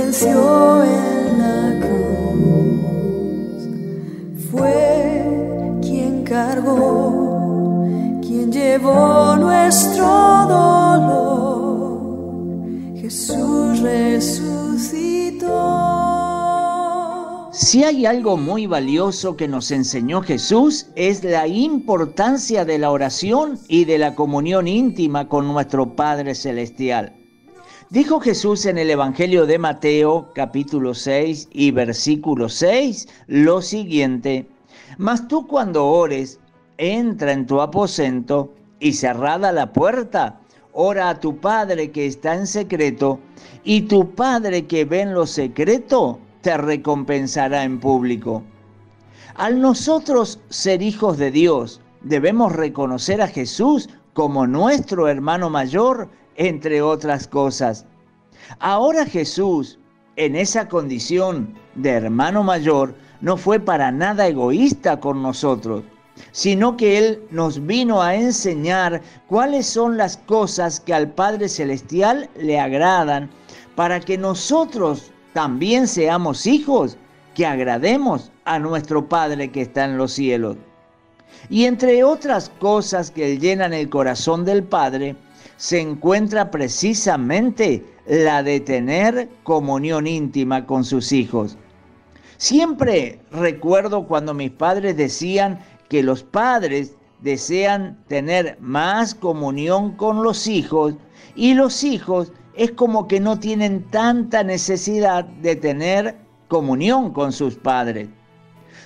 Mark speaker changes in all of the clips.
Speaker 1: venció en la cruz. Fue quien cargó, quien llevó nuestro dolor. Jesús resucitó.
Speaker 2: Si hay algo muy valioso que nos enseñó Jesús es la importancia de la oración y de la comunión íntima con nuestro Padre Celestial. Dijo Jesús en el Evangelio de Mateo capítulo 6 y versículo 6 lo siguiente, Mas tú cuando ores, entra en tu aposento y cerrada la puerta, ora a tu Padre que está en secreto, y tu Padre que ve en lo secreto, te recompensará en público. Al nosotros ser hijos de Dios, debemos reconocer a Jesús como nuestro hermano mayor, entre otras cosas. Ahora Jesús, en esa condición de hermano mayor, no fue para nada egoísta con nosotros, sino que Él nos vino a enseñar cuáles son las cosas que al Padre Celestial le agradan, para que nosotros también seamos hijos que agrademos a nuestro Padre que está en los cielos. Y entre otras cosas que llenan el corazón del Padre, se encuentra precisamente la de tener comunión íntima con sus hijos. Siempre recuerdo cuando mis padres decían que los padres desean tener más comunión con los hijos y los hijos es como que no tienen tanta necesidad de tener comunión con sus padres.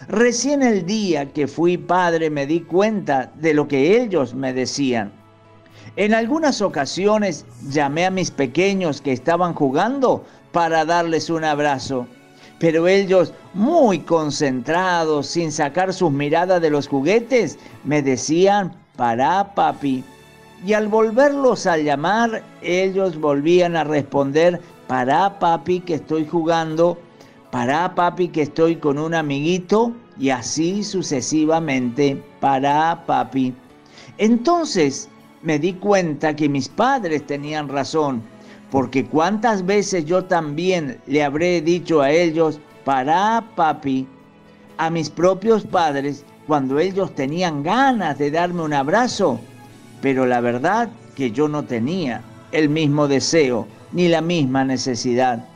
Speaker 2: Recién el día que fui padre me di cuenta de lo que ellos me decían. En algunas ocasiones llamé a mis pequeños que estaban jugando para darles un abrazo, pero ellos, muy concentrados, sin sacar sus miradas de los juguetes, me decían, para papi, y al volverlos a llamar, ellos volvían a responder, para papi que estoy jugando, para papi que estoy con un amiguito, y así sucesivamente, para papi. Entonces me di cuenta que mis padres tenían razón, porque cuántas veces yo también le habré dicho a ellos, para papi, a mis propios padres, cuando ellos tenían ganas de darme un abrazo, pero la verdad que yo no tenía el mismo deseo ni la misma necesidad.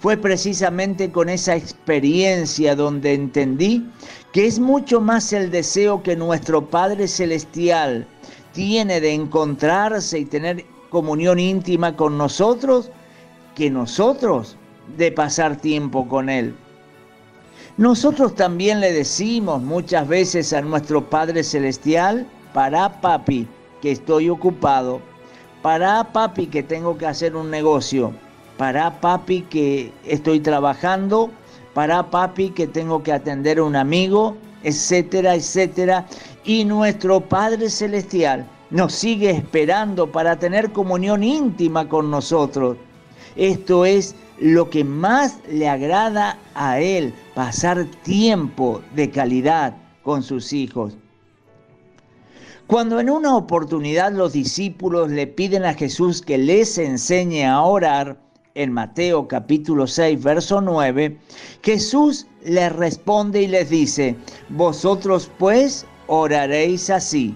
Speaker 2: Fue precisamente con esa experiencia donde entendí que es mucho más el deseo que nuestro Padre Celestial tiene de encontrarse y tener comunión íntima con nosotros que nosotros de pasar tiempo con Él. Nosotros también le decimos muchas veces a nuestro Padre Celestial, para papi, que estoy ocupado. Para papi que tengo que hacer un negocio. Para papi que estoy trabajando. Para papi que tengo que atender a un amigo, etcétera, etcétera. Y nuestro Padre Celestial nos sigue esperando para tener comunión íntima con nosotros. Esto es lo que más le agrada a Él, pasar tiempo de calidad con sus hijos. Cuando en una oportunidad los discípulos le piden a Jesús que les enseñe a orar, en Mateo capítulo 6, verso 9, Jesús les responde y les dice, vosotros pues oraréis así,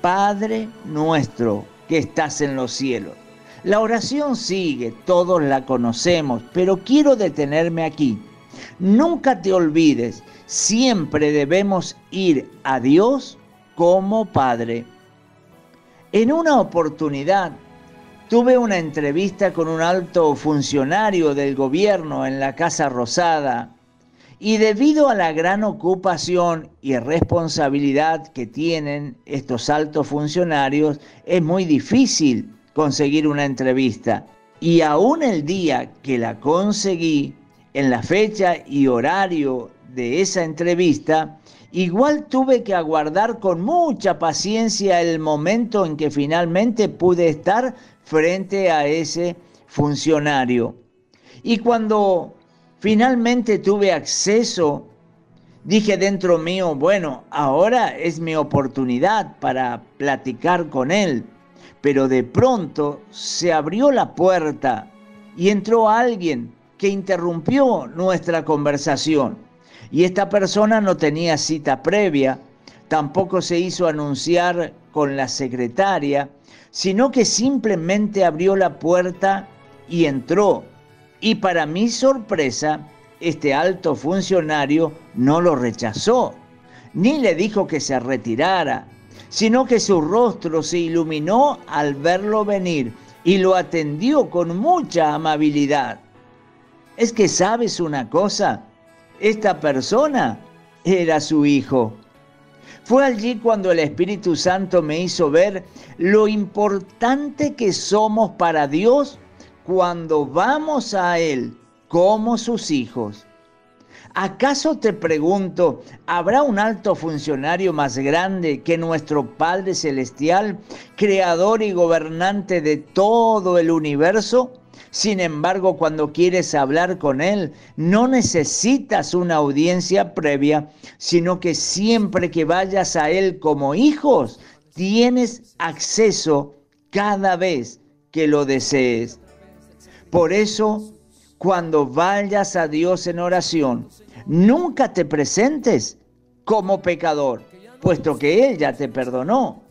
Speaker 2: Padre nuestro que estás en los cielos. La oración sigue, todos la conocemos, pero quiero detenerme aquí. Nunca te olvides, siempre debemos ir a Dios como padre. En una oportunidad tuve una entrevista con un alto funcionario del gobierno en la Casa Rosada y debido a la gran ocupación y responsabilidad que tienen estos altos funcionarios, es muy difícil conseguir una entrevista. Y aún el día que la conseguí, en la fecha y horario de esa entrevista, Igual tuve que aguardar con mucha paciencia el momento en que finalmente pude estar frente a ese funcionario. Y cuando finalmente tuve acceso, dije dentro mío, bueno, ahora es mi oportunidad para platicar con él. Pero de pronto se abrió la puerta y entró alguien que interrumpió nuestra conversación. Y esta persona no tenía cita previa, tampoco se hizo anunciar con la secretaria, sino que simplemente abrió la puerta y entró. Y para mi sorpresa, este alto funcionario no lo rechazó, ni le dijo que se retirara, sino que su rostro se iluminó al verlo venir y lo atendió con mucha amabilidad. Es que sabes una cosa, esta persona era su hijo. Fue allí cuando el Espíritu Santo me hizo ver lo importante que somos para Dios cuando vamos a Él como sus hijos. ¿Acaso te pregunto, ¿habrá un alto funcionario más grande que nuestro Padre Celestial, creador y gobernante de todo el universo? Sin embargo, cuando quieres hablar con Él, no necesitas una audiencia previa, sino que siempre que vayas a Él como hijos, tienes acceso cada vez que lo desees. Por eso, cuando vayas a Dios en oración, nunca te presentes como pecador, puesto que Él ya te perdonó.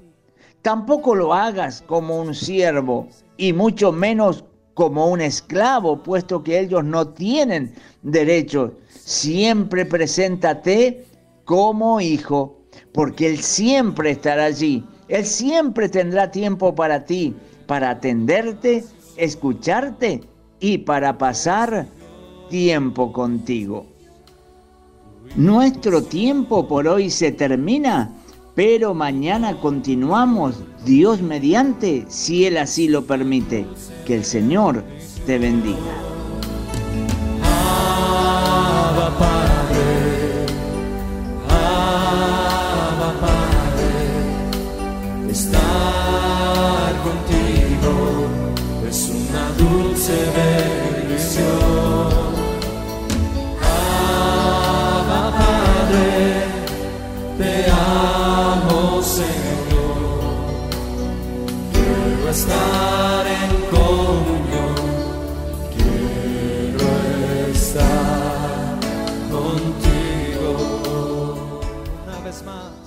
Speaker 2: Tampoco lo hagas como un siervo y mucho menos como un esclavo, puesto que ellos no tienen derechos. Siempre preséntate como hijo, porque Él siempre estará allí. Él siempre tendrá tiempo para ti, para atenderte, escucharte y para pasar tiempo contigo. Nuestro tiempo por hoy se termina, pero mañana continuamos, Dios mediante, si Él así lo permite. Que el Señor te bendiga.
Speaker 3: estar contigo es una dulce bendición. Abba Padre, te amo Señor, quiero estar en comunión, quiero estar contigo una vez más.